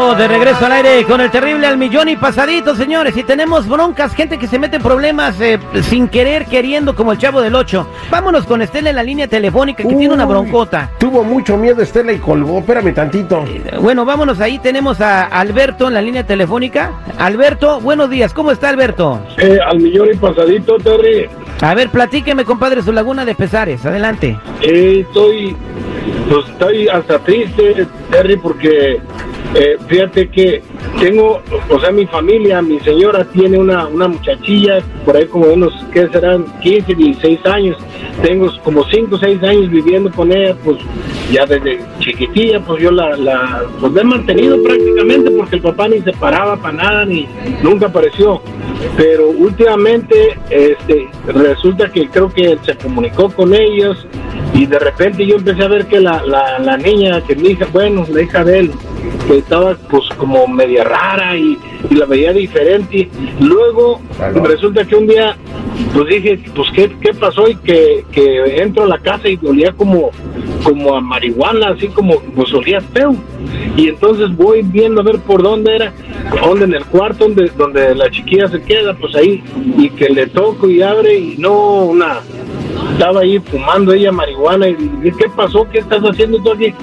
Estamos de regreso al aire con el terrible al millón y pasadito, señores. Y tenemos broncas, gente que se mete en problemas eh, sin querer, queriendo, como el chavo del 8. Vámonos con Estela en la línea telefónica que tiene una broncota. Tuvo mucho miedo Estela y colgó. Espérame tantito. Eh, Bueno, vámonos ahí. Tenemos a Alberto en la línea telefónica. Alberto, buenos días. ¿Cómo está Alberto? Eh, al millón y pasadito, Terry. A ver, platíqueme, compadre, su laguna de pesares. Adelante. Eh, estoy, pues estoy hasta triste, Terry, porque eh, fíjate que tengo, o sea, mi familia, mi señora tiene una, una muchachilla, por ahí como unos, ¿qué serán? 15, 16 años. Tengo como 5 o 6 años viviendo con ella, pues ya desde chiquitilla, pues yo la, la pues he mantenido prácticamente porque el papá ni se paraba para nada, ni nunca apareció. Pero últimamente, este, resulta que creo que se comunicó con ellos y de repente yo empecé a ver que la, la, la niña, que mi hija, bueno, la hija de él, que estaba pues como media rara y, y la veía diferente. Luego resulta que un día pues dije, pues qué, qué pasó y que, que entro a la casa y olía como, como a marihuana, así como pues olía feo. Y entonces voy viendo a ver por dónde era, dónde en el cuarto donde, donde la chiquilla se queda, pues ahí, y que le toco y abre y no una estaba ahí fumando ella marihuana y dije, ¿qué pasó? ¿Qué estás haciendo tú aquí?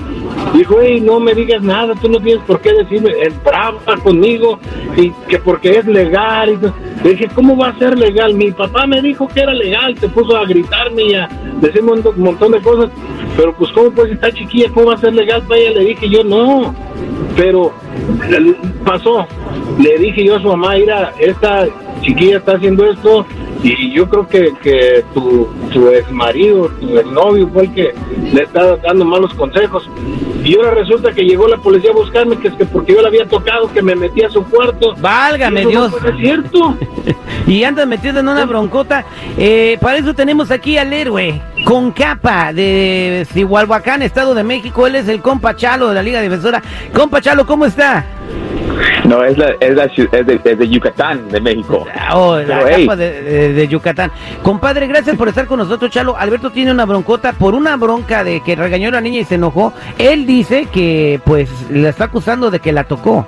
Dijo, hey, no me digas nada, tú no tienes por qué decirme, es brava conmigo y que porque es legal. Y. Le dije, ¿cómo va a ser legal? Mi papá me dijo que era legal, se puso a gritarme y a decirme un montón de cosas, pero pues ¿cómo pues está chiquilla? ¿Cómo va a ser legal ella? Le dije yo, no, pero pasó. Le dije yo a su mamá, mira, esta chiquilla está haciendo esto y yo creo que, que tu, tu ex marido, tu ex novio fue el que le está dando malos consejos. Y ahora resulta que llegó la policía a buscarme, que es que porque yo la había tocado, que me metí a su cuarto. Válgame eso Dios. No puede ser cierto. Y andas metido en una broncota. Eh, para eso tenemos aquí al héroe con capa de Cihualhuacán, Estado de México. Él es el compa Chalo de la Liga Defensora. Compa Chalo, ¿cómo está? No, es, la, es, la, es, de, es de Yucatán, de México. Oh, la Pero, hey. de, de- de Yucatán. Compadre, gracias por estar con nosotros, Chalo. Alberto tiene una broncota por una bronca de que regañó a la niña y se enojó. Él dice que, pues, la está acusando de que la tocó.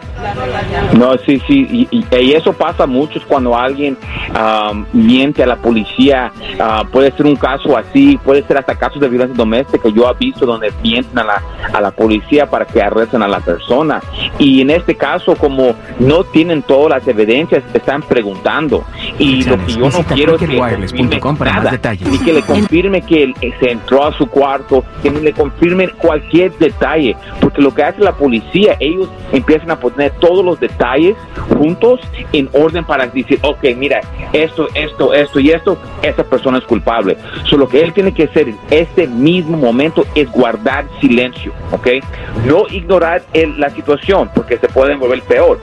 No, sí, sí, y, y- y eso pasa mucho cuando alguien am, miente a la policía. Ah, puede ser un caso así, puede ser hasta casos de violencia doméstica. Yo he visto donde mienten a la, a la policía para que arresten a la persona. Y en este caso, como no tienen todas las evidencias, están preguntando. Y lo que yo no quiero es que confirme para más detalles. y que le confirme que él eh, se entró a su cuarto, que le confirmen cualquier detalle, porque lo que hace la policía, ellos empiezan a poner todos los detalles juntos en orden para decir, ok, mira, esto, esto, esto y esto, esa persona es culpable. So, lo que él tiene que hacer en este mismo momento es guardar silencio, ok, no ignorar el- la situación, porque se puede volver peor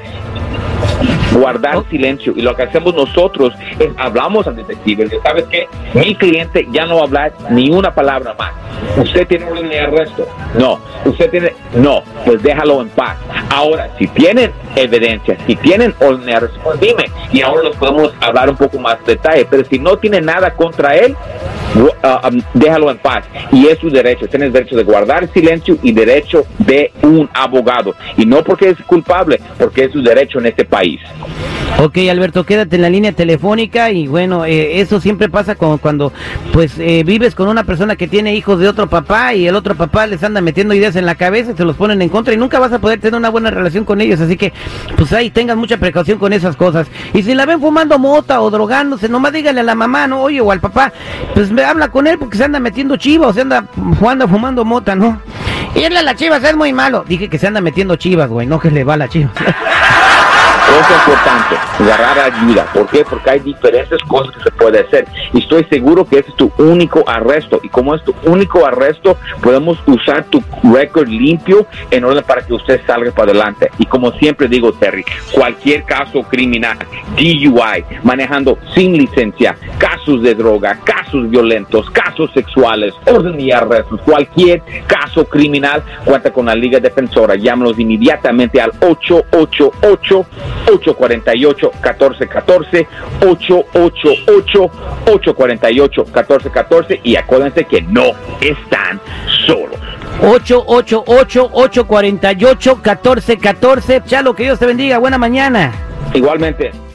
guardar silencio. Y lo que hacemos nosotros es hablamos al detective. Sabes qué mi cliente ya no va a hablar ni una palabra más. Usted tiene orden de arresto no. Usted tiene no. Pues déjalo en paz. Ahora si tienen evidencia si tienen orden de arresto pues dime. Y ahora los podemos hablar un poco más de detalle. Pero si no tiene nada contra él ah, um, déjalo en paz y es su derecho tienes derecho de guardar silencio y derecho de un abogado y no porque es culpable porque es su derecho en este país Ok, Alberto, quédate en la línea telefónica y bueno, eh, eso siempre pasa con, cuando pues eh, vives con una persona que tiene hijos de otro papá y el otro papá les anda metiendo ideas en la cabeza y te los ponen en contra y nunca vas a poder tener una buena relación con ellos, así que pues ahí tengan mucha precaución con esas cosas. Y si la ven fumando mota o drogándose, nomás dígale a la mamá, ¿no? Oye, o al papá, pues me habla con él porque se anda metiendo chiva o se anda jugando fumando mota, ¿no? Irle a las chivas es muy malo. Dije que se anda metiendo chivas, güey, no que le va a la chiva. Es importante agarrar ayuda. ¿Por qué? Porque hay diferentes cosas que se puede hacer. Y estoy seguro que ese es tu único arresto. Y como es tu único arresto, podemos usar tu récord limpio en orden para que usted salga para adelante. Y como siempre digo, Terry, cualquier caso criminal, DUI, manejando sin licencia, casos de droga, casos violentos, casos sexuales, orden y arrestos, cualquier caso criminal, cuenta con la Liga Defensora. Llámanos inmediatamente al 888 848-1414, 888-848-1414 y acuérdense que no están solos. 888-848-1414. Chalo, que Dios te bendiga. Buena mañana. Igualmente.